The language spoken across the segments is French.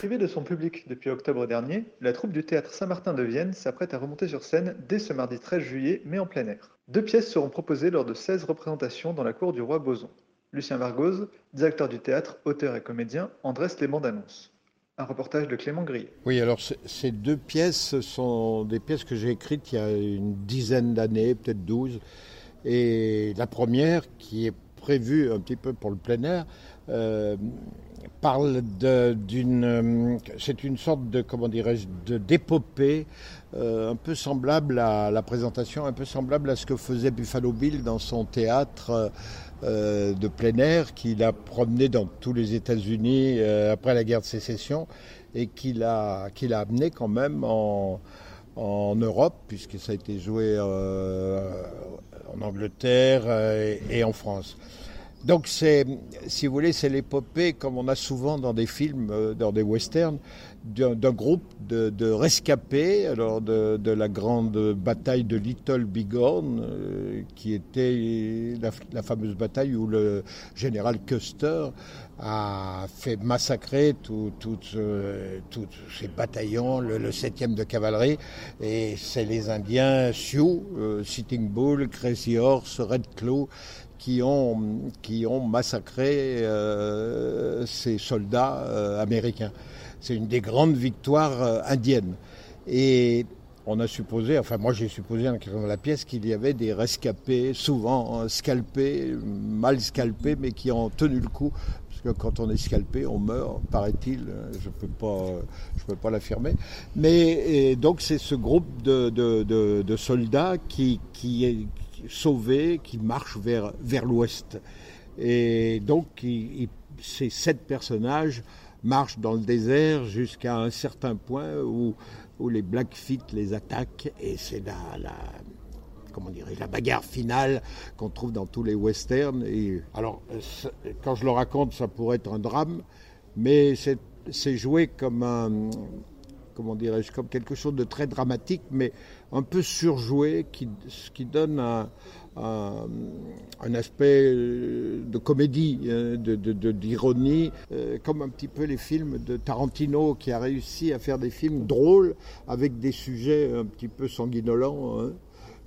Privée de son public depuis octobre dernier, la troupe du théâtre Saint-Martin de Vienne s'apprête à remonter sur scène dès ce mardi 13 juillet, mais en plein air. Deux pièces seront proposées lors de 16 représentations dans la cour du roi Boson. Lucien Vargoz, directeur du théâtre, auteur et comédien, en dresse les bandes annonces. Un reportage de Clément Grillet. Oui, alors ces deux pièces sont des pièces que j'ai écrites il y a une dizaine d'années, peut-être 12. Et la première, qui est prévue un petit peu pour le plein air, euh, parle d'une. euh, C'est une sorte de, comment dirais-je, d'épopée euh, un peu semblable à la présentation, un peu semblable à ce que faisait Buffalo Bill dans son théâtre de plein air qu'il a promené dans tous les États-Unis après la guerre de sécession et qu'il a, qu'il a amené quand même en, en Europe, puisque ça a été joué euh, en Angleterre euh, et, et en France. Donc c'est, si vous voulez, c'est l'épopée, comme on a souvent dans des films, euh, dans des westerns, d'un, d'un groupe de, de rescapés, alors de, de la grande bataille de Little Bighorn, euh, qui était la, la fameuse bataille où le général Custer a fait massacrer euh, tous ces bataillons, le, le 7e de cavalerie, et c'est les Indiens Sioux, euh, Sitting Bull, Crazy Horse, Red Claw, qui ont, qui ont massacré euh, ces soldats euh, américains. C'est une des grandes victoires euh, indiennes. Et on a supposé, enfin moi j'ai supposé en écrivant la pièce qu'il y avait des rescapés, souvent scalpés, mal scalpés, mais qui ont tenu le coup. Parce que quand on est scalpé, on meurt, paraît-il. Je ne peux pas, pas l'affirmer. Mais donc c'est ce groupe de, de, de, de soldats qui, qui est sauvé, qui marche vers, vers l'ouest. Et donc ces sept personnages marchent dans le désert jusqu'à un certain point où, où les Blackfeet les attaquent et c'est la, comment dirais la bagarre finale qu'on trouve dans tous les westerns. Et, alors, quand je le raconte, ça pourrait être un drame, mais c'est joué comme un, comment dirais-je, comme quelque chose de très dramatique, mais un peu surjoué, qui, ce qui donne un, aspect euh, de comédie, euh, de- de- d'ironie, euh, comme un petit peu les films de Tarantino, qui a réussi à faire des films drôles avec des sujets un petit peu sanguinolents. hein.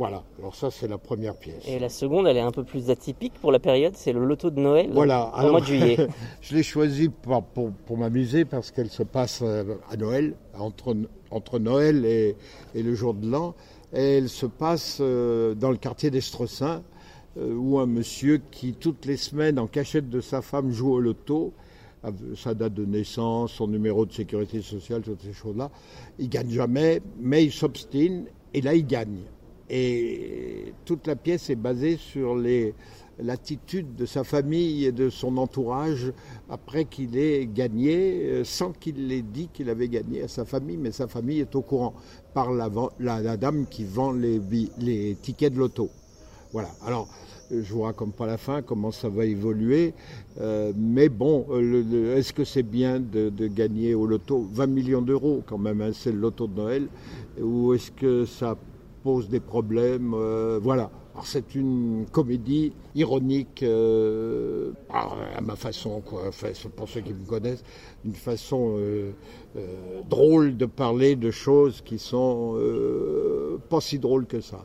Voilà, alors ça c'est la première pièce. Et la seconde, elle est un peu plus atypique pour la période, c'est le loto de Noël Voilà, au mois de juillet. je l'ai choisie pour, pour, pour m'amuser parce qu'elle se passe euh, à Noël, entre, entre Noël et, et le jour de l'an. Et elle se passe euh, dans le quartier d'Estressins, euh, où un monsieur qui, toutes les semaines, en cachette de sa femme, joue au loto, sa date de naissance, son numéro de sécurité sociale, toutes ces choses-là. Il gagne jamais, mais il s'obstine, et là, il gagne. Et toute la pièce est basée sur l'attitude de sa famille et de son entourage après qu'il ait gagné, euh, sans qu'il l'ait dit qu'il avait gagné à sa famille, mais sa famille est au courant par la, dame qui vend les, tickets de loto. Voilà. Alors, euh, je vous raconte pas la fin, comment ça va évoluer, euh, mais bon, est-ce que c'est bien de, de gagner au loto? 20 millions d'euros quand même, hein, c'est le loto de Noël, ou est-ce que ça pose des problèmes euh, Voilà. C'est une comédie ironique euh, à à ma façon, quoi. Enfin, pour ceux qui me connaissent, une façon euh, euh, drôle de parler de choses qui sont euh, pas si drôles que ça.